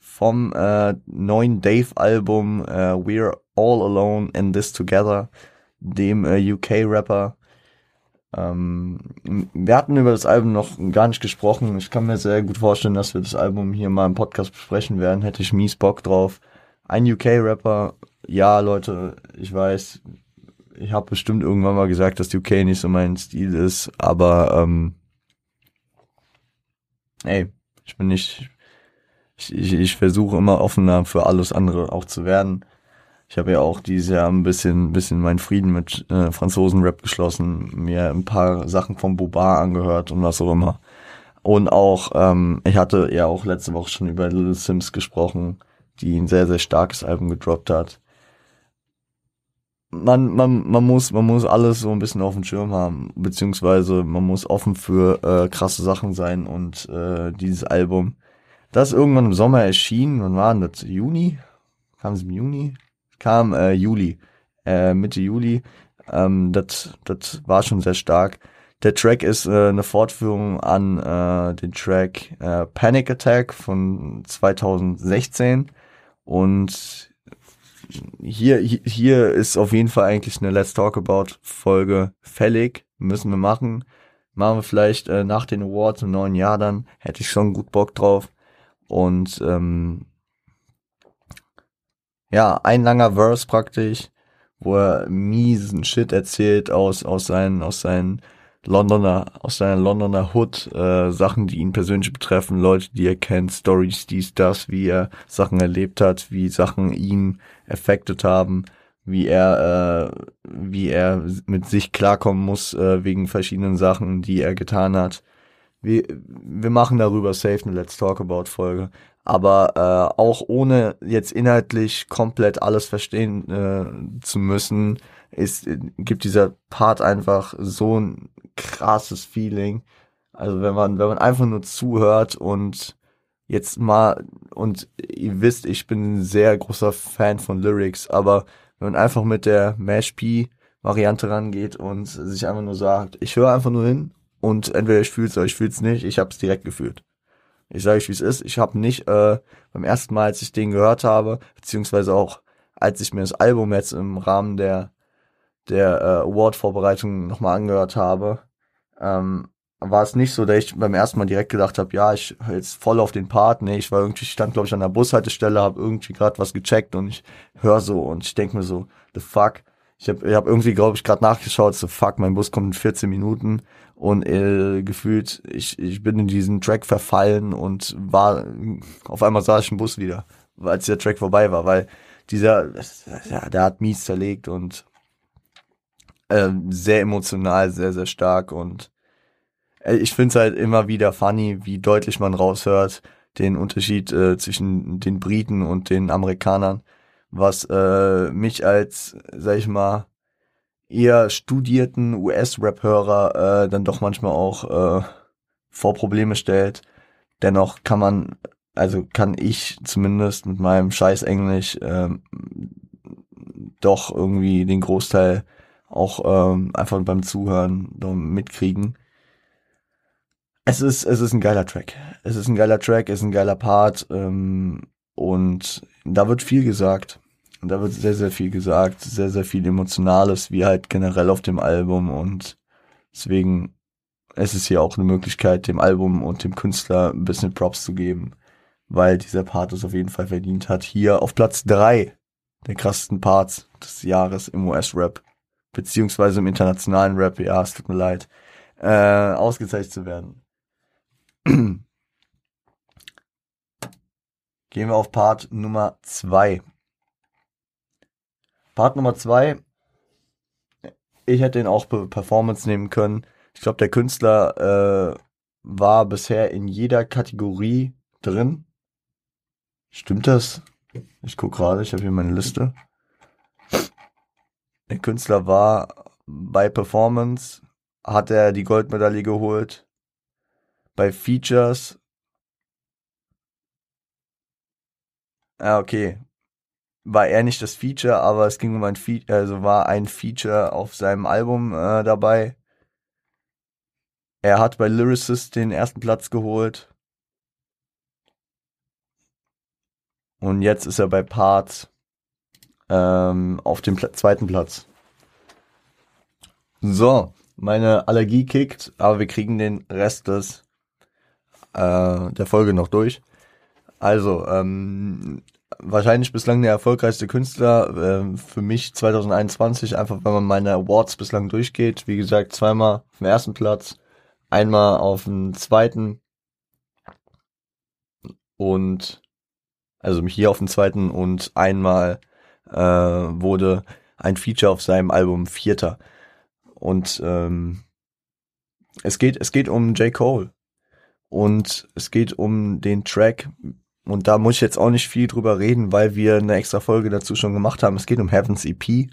vom äh, neuen Dave-Album äh, We're All Alone in This Together, dem äh, UK-Rapper. Ähm, wir hatten über das Album noch gar nicht gesprochen. Ich kann mir sehr gut vorstellen, dass wir das Album hier mal im Podcast besprechen werden. Hätte ich mies Bock drauf. Ein UK-Rapper, ja, Leute, ich weiß, ich habe bestimmt irgendwann mal gesagt, dass UK nicht so mein Stil ist, aber ähm, ey, ich bin nicht, ich, ich, ich versuche immer offener für alles andere auch zu werden. Ich habe ja auch dieses Jahr ein bisschen, bisschen meinen Frieden mit äh, Franzosen-Rap geschlossen, mir ein paar Sachen vom Boba angehört und was auch immer. Und auch, ähm, ich hatte ja auch letzte Woche schon über Little Sims gesprochen, die ein sehr, sehr starkes Album gedroppt hat. Man, man, man muss, man muss alles so ein bisschen auf dem Schirm haben, beziehungsweise man muss offen für äh, krasse Sachen sein und äh, dieses Album, das irgendwann im Sommer erschien, wann war denn das? Juni? Kam es im Juni? Kam äh, Juli, äh, Mitte Juli. Ähm, das das war schon sehr stark. Der Track ist äh, eine Fortführung an äh, den Track äh, Panic Attack von 2016 und hier hier ist auf jeden Fall eigentlich eine Let's Talk About Folge fällig, müssen wir machen. Machen wir vielleicht äh, nach den Awards im neuen Jahr dann. Hätte ich schon gut Bock drauf. Und ähm, ja, ein langer Verse praktisch, wo er miesen Shit erzählt aus, aus seinen, aus seinen Londoner, aus seiner Londoner Hood, äh, Sachen, die ihn persönlich betreffen, Leute, die er kennt, Stories, dies, das, wie er Sachen erlebt hat, wie Sachen ihn affected haben, wie er, äh, wie er mit sich klarkommen muss, äh, wegen verschiedenen Sachen, die er getan hat. Wir, wir machen darüber safe eine Let's Talk About Folge. Aber äh, auch ohne jetzt inhaltlich komplett alles verstehen äh, zu müssen, ist, gibt dieser Part einfach so ein krasses Feeling. Also wenn man, wenn man einfach nur zuhört und jetzt mal, und ihr wisst, ich bin ein sehr großer Fan von Lyrics, aber wenn man einfach mit der Mash P Variante rangeht und sich einfach nur sagt, ich höre einfach nur hin und entweder ich fühl's oder ich fühl's nicht, ich hab's direkt gefühlt. Ich sage euch, wie es ist. Ich habe nicht äh, beim ersten Mal, als ich den gehört habe, beziehungsweise auch als ich mir das Album jetzt im Rahmen der der äh, Award-Vorbereitung nochmal angehört habe, ähm, war es nicht so, dass ich beim ersten Mal direkt gedacht habe, ja, ich höre jetzt voll auf den Part. Nee, ich war irgendwie, stand, glaube ich, an der Bushaltestelle, habe irgendwie gerade was gecheckt und ich höre so und ich denke mir so, the fuck. Ich habe ich hab irgendwie, glaube ich, gerade nachgeschaut, so fuck, mein Bus kommt in 14 Minuten und äh, gefühlt, ich, ich bin in diesen Track verfallen und war, auf einmal sah ich im Bus wieder, als der Track vorbei war, weil dieser, ja, der hat mies zerlegt und äh, sehr emotional, sehr, sehr stark und äh, ich finde es halt immer wieder funny, wie deutlich man raushört, den Unterschied äh, zwischen den Briten und den Amerikanern, was äh, mich als, sag ich mal, eher studierten US-Rap-Hörer äh, dann doch manchmal auch äh, vor Probleme stellt. Dennoch kann man, also kann ich zumindest mit meinem scheiß Englisch äh, doch irgendwie den Großteil auch ähm, einfach beim Zuhören mitkriegen. Es ist, es ist ein geiler Track. Es ist ein geiler Track, es ist ein geiler Part ähm, und da wird viel gesagt. Und da wird sehr, sehr viel gesagt, sehr, sehr viel Emotionales, wie halt generell auf dem Album und deswegen ist es hier auch eine Möglichkeit, dem Album und dem Künstler ein bisschen Props zu geben, weil dieser Part es auf jeden Fall verdient hat, hier auf Platz drei der krassesten Parts des Jahres im US-Rap beziehungsweise im internationalen Rap, ja, es tut mir leid, äh, ausgezeichnet zu werden. Gehen wir auf Part Nummer zwei. Part Nummer zwei. Ich hätte ihn auch Performance nehmen können. Ich glaube, der Künstler äh, war bisher in jeder Kategorie drin. Stimmt das? Ich gucke gerade, ich habe hier meine Liste. Der Künstler war bei Performance, hat er die Goldmedaille geholt. Bei Features. Ah, okay. War er nicht das Feature, aber es ging um ein Feature, also war ein Feature auf seinem Album äh, dabei. Er hat bei Lyricist den ersten Platz geholt. Und jetzt ist er bei Parts ähm, auf dem Pla zweiten Platz. So, meine Allergie kickt, aber wir kriegen den Rest des äh, der Folge noch durch. Also, ähm, wahrscheinlich bislang der erfolgreichste Künstler äh, für mich 2021, einfach wenn man meine Awards bislang durchgeht. Wie gesagt, zweimal auf dem ersten Platz, einmal auf dem zweiten und also hier auf dem zweiten und einmal äh, wurde ein Feature auf seinem Album Vierter. Und ähm, es geht, es geht um J. Cole. Und es geht um den Track. Und da muss ich jetzt auch nicht viel drüber reden, weil wir eine extra Folge dazu schon gemacht haben. Es geht um Heaven's EP,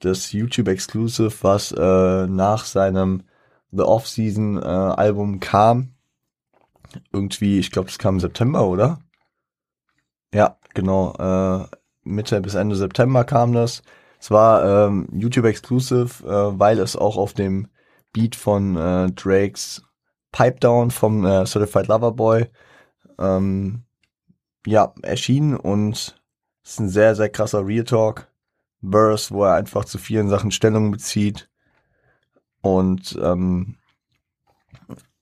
das YouTube Exclusive, was äh, nach seinem The Off-Season äh, kam. Irgendwie, ich glaube, es kam im September, oder? Ja, genau. Äh, Mitte bis Ende September kam das. Es war ähm, YouTube Exclusive, äh, weil es auch auf dem Beat von äh, Drakes Pipe Down vom äh, Certified Lover Boy ähm, ja, erschienen und ist ein sehr, sehr krasser Real Talk. Verse, wo er einfach zu vielen Sachen Stellung bezieht. Und ähm,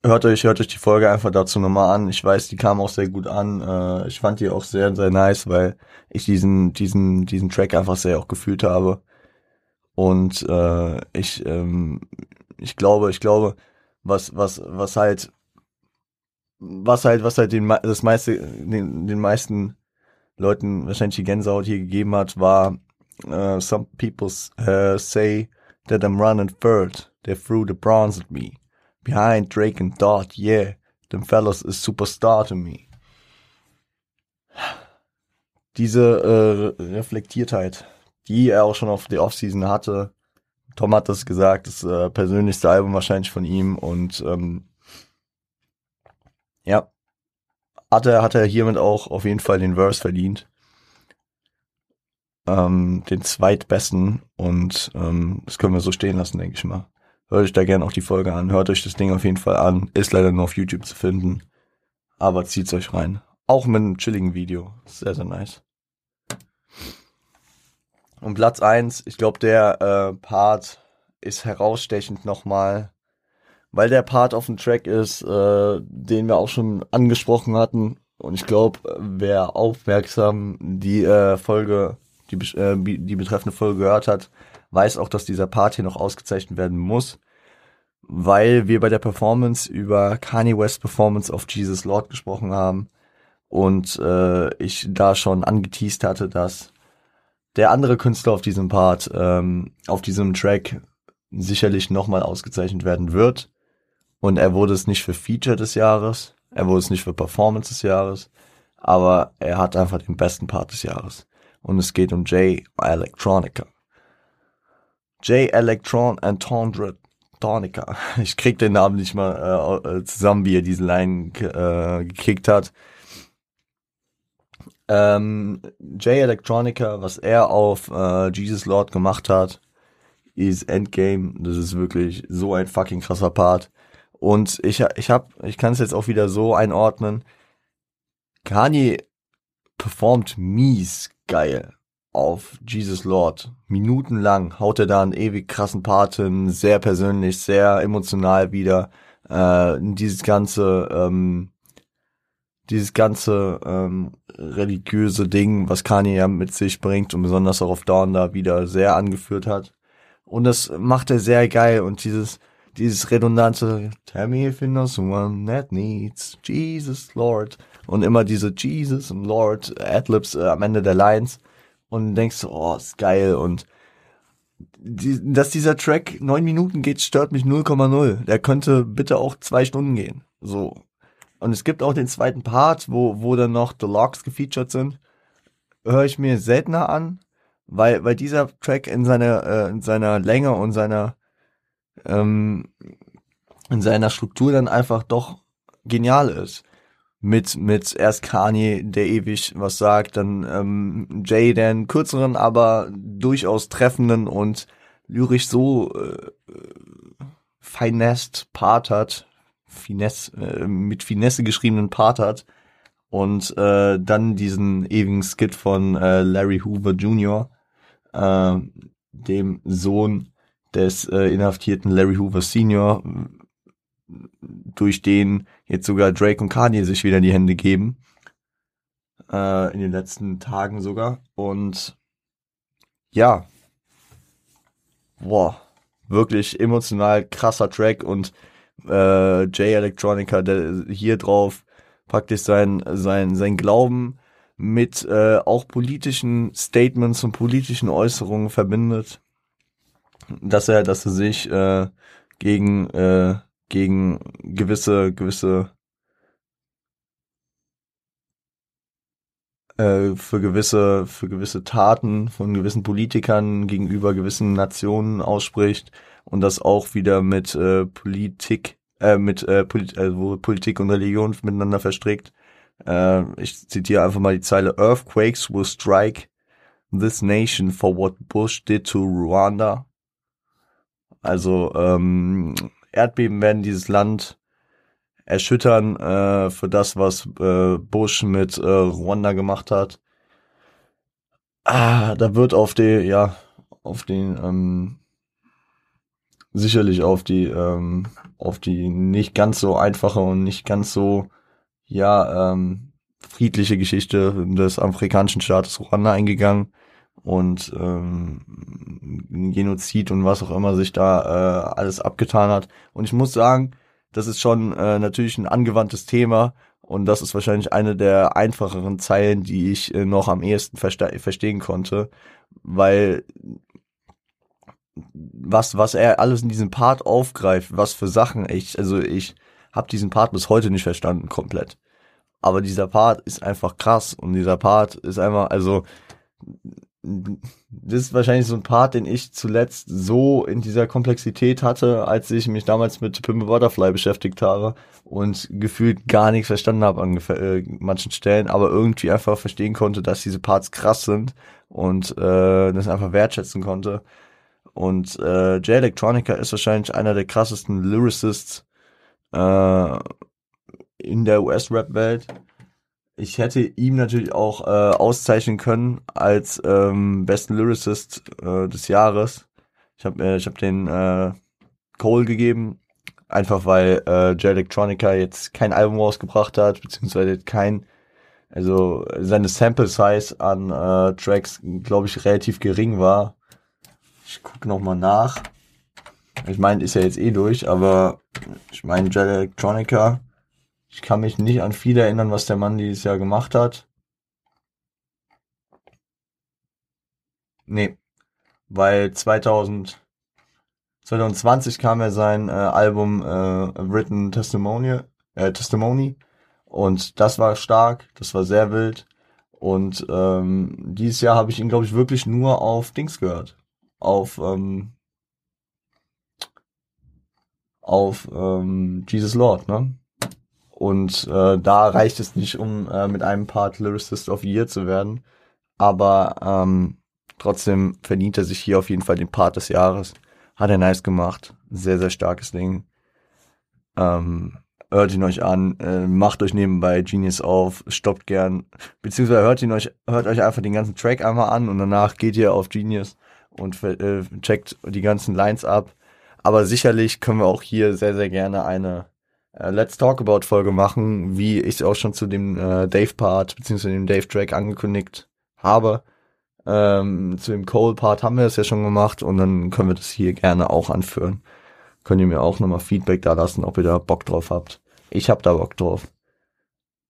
hört euch, hört euch die Folge einfach dazu nochmal an. Ich weiß, die kam auch sehr gut an. Äh, ich fand die auch sehr, sehr nice, weil ich diesen, diesen, diesen Track einfach sehr auch gefühlt habe. Und äh, ich, ähm, ich glaube, ich glaube, was, was, was halt, was halt, was halt den, das meiste, den, den meisten Leuten wahrscheinlich die Gänsehaut hier gegeben hat, war uh, some people uh, say that I'm running third. They threw the bronze at me. Behind Drake and Dot, yeah, them fellas is superstar to me. Diese äh, Reflektiertheit, die er auch schon auf die Offseason hatte. Tom hat das gesagt, das äh, persönlichste Album wahrscheinlich von ihm und ähm, ja, hat er, hat er hiermit auch auf jeden Fall den Verse verdient. Ähm, den zweitbesten und ähm, das können wir so stehen lassen, denke ich mal. Hört euch da gerne auch die Folge an. Hört euch das Ding auf jeden Fall an. Ist leider nur auf YouTube zu finden. Aber zieht's euch rein. Auch mit einem chilligen Video. Sehr, sehr nice. Und Platz eins, ich glaube, der äh, Part ist herausstechend nochmal, weil der Part auf dem Track ist, äh, den wir auch schon angesprochen hatten. Und ich glaube, wer aufmerksam die äh, Folge, die, äh, die betreffende Folge gehört hat, weiß auch, dass dieser Part hier noch ausgezeichnet werden muss, weil wir bei der Performance über Kanye West Performance of Jesus Lord gesprochen haben und äh, ich da schon angeteased hatte, dass der andere Künstler auf diesem Part, ähm, auf diesem Track sicherlich nochmal ausgezeichnet werden wird. Und er wurde es nicht für Feature des Jahres, er wurde es nicht für Performance des Jahres, aber er hat einfach den besten Part des Jahres. Und es geht um Jay Electronica. J. Electron Entendre Tonica. Ich krieg den Namen nicht mal äh, zusammen, wie er diese Line äh, gekickt hat. Ähm, J. Electronica, was er auf äh, Jesus Lord gemacht hat, ist Endgame. Das ist wirklich so ein fucking krasser Part. Und ich, ich hab, ich kann es jetzt auch wieder so einordnen. Kanye performt mies geil auf Jesus Lord. Minutenlang haut er da einen ewig krassen Part hin, sehr persönlich, sehr emotional wieder. Äh, dieses ganze, ähm, dieses ganze ähm, religiöse Ding, was Kanye ja mit sich bringt und besonders auch auf Dawn da wieder sehr angeführt hat. Und das macht er sehr geil und dieses, dieses redundante Tell me if you know someone that needs Jesus Lord und immer diese Jesus und Lord Adlibs äh, am Ende der Lines und denkst so, oh, ist geil und die, dass dieser Track neun Minuten geht, stört mich 0,0. Der könnte bitte auch zwei Stunden gehen. So. Und es gibt auch den zweiten Part, wo, wo dann noch The Logs gefeatured sind. Höre ich mir seltener an, weil, weil dieser Track in seiner, äh, in seiner Länge und seiner, ähm, in seiner Struktur dann einfach doch genial ist mit, mit erst Kanye, der ewig was sagt, dann ähm, Jay, der einen kürzeren, aber durchaus treffenden und lyrisch so äh, finest Part hat, Finesse, äh, mit Finesse geschriebenen Part hat und äh, dann diesen ewigen Skit von äh, Larry Hoover Jr., äh, dem Sohn des äh, inhaftierten Larry Hoover Senior, durch den jetzt sogar Drake und Kanye sich wieder in die Hände geben. Äh, in den letzten Tagen sogar. Und ja. Boah. Wirklich emotional krasser Track und äh, Jay Electronica, der hier drauf praktisch sein, sein, sein Glauben mit äh, auch politischen Statements und politischen Äußerungen verbindet. Dass er, dass er sich äh, gegen äh, gegen gewisse, gewisse, äh, für gewisse, für gewisse Taten von gewissen Politikern gegenüber gewissen Nationen ausspricht und das auch wieder mit äh, Politik, äh, mit äh, Polit wo Politik und Religion miteinander verstrickt. Äh, ich zitiere einfach mal die Zeile Earthquakes will strike this nation for what Bush did to Rwanda. Also ähm, Erdbeben werden dieses Land erschüttern äh, für das, was äh, Bush mit äh, Ruanda gemacht hat. Ah, da wird auf die, ja, auf den ähm, sicherlich auf die, ähm, auf die nicht ganz so einfache und nicht ganz so, ja, ähm, friedliche Geschichte des afrikanischen Staates Ruanda eingegangen und ähm, Genozid und was auch immer sich da äh, alles abgetan hat. Und ich muss sagen, das ist schon äh, natürlich ein angewandtes Thema und das ist wahrscheinlich eine der einfacheren Zeilen, die ich äh, noch am ehesten verste verstehen konnte, weil was was er alles in diesem Part aufgreift, was für Sachen ich also ich habe diesen Part bis heute nicht verstanden komplett. Aber dieser Part ist einfach krass und dieser Part ist einfach also das ist wahrscheinlich so ein Part, den ich zuletzt so in dieser Komplexität hatte, als ich mich damals mit Pimple Butterfly beschäftigt habe und gefühlt gar nichts verstanden habe an äh, manchen Stellen, aber irgendwie einfach verstehen konnte, dass diese Parts krass sind und äh, das einfach wertschätzen konnte. Und äh, J Electronica ist wahrscheinlich einer der krassesten Lyricists äh, in der US-Rap-Welt ich hätte ihm natürlich auch äh, auszeichnen können als ähm, besten Lyricist äh, des Jahres. Ich habe äh, ich hab den äh, Cole gegeben, einfach weil äh, J Electronica jetzt kein Album rausgebracht hat, beziehungsweise kein, also seine Sample Size an äh, Tracks, glaube ich, relativ gering war. Ich gucke nochmal nach. Ich meine, ist ja jetzt eh durch, aber ich meine, J Electronica ich kann mich nicht an viel erinnern, was der Mann dieses Jahr gemacht hat. Nee, weil 2000, 2020 kam ja sein äh, Album äh, Written Testimony, äh, Testimony und das war stark, das war sehr wild und ähm, dieses Jahr habe ich ihn glaube ich wirklich nur auf Dings gehört, auf ähm, auf ähm, Jesus Lord, ne? Und äh, da reicht es nicht, um äh, mit einem Part Lyricist of Year zu werden. Aber ähm, trotzdem verdient er sich hier auf jeden Fall den Part des Jahres. Hat er nice gemacht. Sehr, sehr starkes Ding. Ähm, hört ihn euch an, äh, macht euch nebenbei Genius auf, stoppt gern, beziehungsweise hört ihn euch, hört euch einfach den ganzen Track einmal an und danach geht ihr auf Genius und äh, checkt die ganzen Lines ab. Aber sicherlich können wir auch hier sehr, sehr gerne eine äh, Let's Talk About Folge machen, wie ich auch schon zu dem äh, Dave Part beziehungsweise dem Dave Track angekündigt habe. Ähm, zu dem Cole Part haben wir das ja schon gemacht und dann können wir das hier gerne auch anführen. Könnt ihr mir auch nochmal Feedback da lassen, ob ihr da Bock drauf habt. Ich hab da Bock drauf.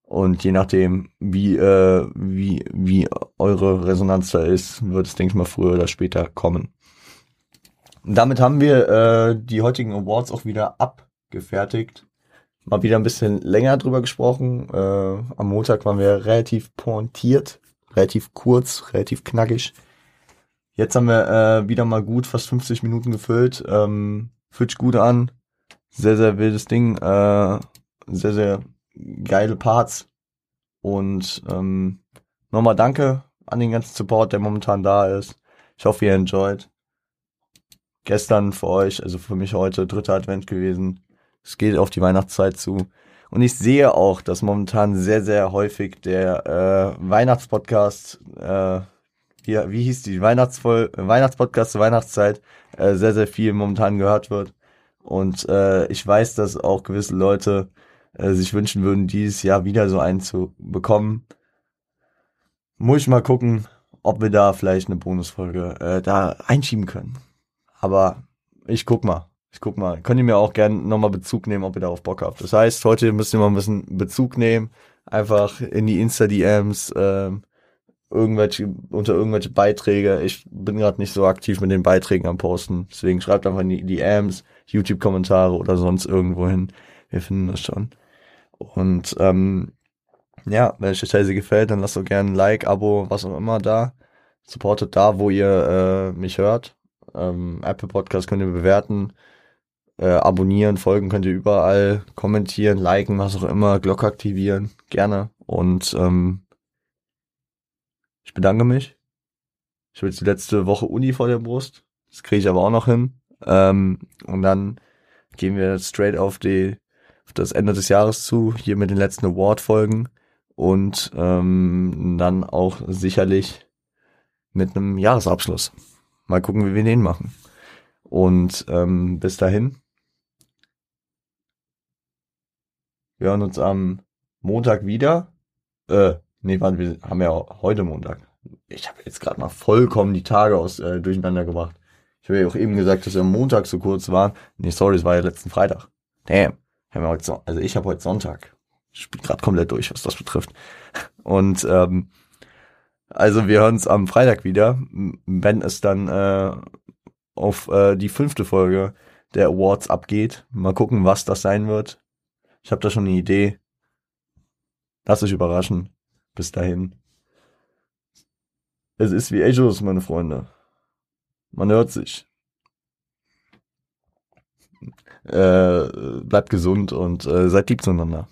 Und je nachdem, wie, äh, wie, wie eure Resonanz da ist, wird es, denke ich mal, früher oder später kommen. Damit haben wir äh, die heutigen Awards auch wieder abgefertigt mal wieder ein bisschen länger drüber gesprochen. Äh, am Montag waren wir relativ pointiert, relativ kurz, relativ knackig. Jetzt haben wir äh, wieder mal gut fast 50 Minuten gefüllt. Ähm, fühlt sich gut an. Sehr, sehr wildes Ding. Äh, sehr, sehr geile Parts. Und ähm, nochmal danke an den ganzen Support, der momentan da ist. Ich hoffe, ihr enjoyt. Gestern für euch, also für mich heute, dritter Advent gewesen. Es geht auf die Weihnachtszeit zu. Und ich sehe auch, dass momentan sehr, sehr häufig der äh, Weihnachtspodcast, äh, wie, wie hieß die, Weihnachtsvoll Weihnachtspodcast zur Weihnachtszeit, äh, sehr, sehr viel momentan gehört wird. Und äh, ich weiß, dass auch gewisse Leute äh, sich wünschen würden, dieses Jahr wieder so einen zu bekommen. Muss ich mal gucken, ob wir da vielleicht eine Bonusfolge äh, da einschieben können. Aber ich guck mal. Ich guck mal, könnt ihr mir auch gerne nochmal Bezug nehmen, ob ihr darauf Bock habt. Das heißt, heute müsst ihr mal ein bisschen Bezug nehmen, einfach in die Insta-DMs, ähm, irgendwelche, unter irgendwelche Beiträge. Ich bin gerade nicht so aktiv mit den Beiträgen am Posten. Deswegen schreibt einfach in die DMs, YouTube-Kommentare oder sonst irgendwo hin. Wir finden das schon. Und ähm, ja, wenn euch die Scheiße gefällt, dann lasst doch gerne ein Like, Abo, was auch immer da. Supportet da, wo ihr äh, mich hört. Ähm, Apple Podcast könnt ihr bewerten. Äh, abonnieren, folgen könnt ihr überall, kommentieren, liken, was auch immer, Glocke aktivieren, gerne. Und ähm, ich bedanke mich. Ich habe jetzt die letzte Woche Uni vor der Brust. Das kriege ich aber auch noch hin. Ähm, und dann gehen wir straight auf die auf das Ende des Jahres zu, hier mit den letzten Award-Folgen und ähm, dann auch sicherlich mit einem Jahresabschluss. Mal gucken, wie wir den machen. Und ähm, bis dahin. Wir hören uns am Montag wieder. Äh, nee, warte, wir haben ja heute Montag. Ich habe jetzt gerade mal vollkommen die Tage aus äh, durcheinander gebracht. Ich habe ja auch eben gesagt, dass wir am Montag so kurz waren. Nee, sorry, es war ja letzten Freitag. Damn. Also ich habe heute Sonntag. Ich bin gerade komplett durch, was das betrifft. Und ähm, also wir hören uns am Freitag wieder, wenn es dann äh, auf äh, die fünfte Folge der Awards abgeht. Mal gucken, was das sein wird. Ich habe da schon eine Idee. Lass euch überraschen. Bis dahin. Es ist wie Echos, meine Freunde. Man hört sich. Äh, bleibt gesund und äh, seid lieb zueinander.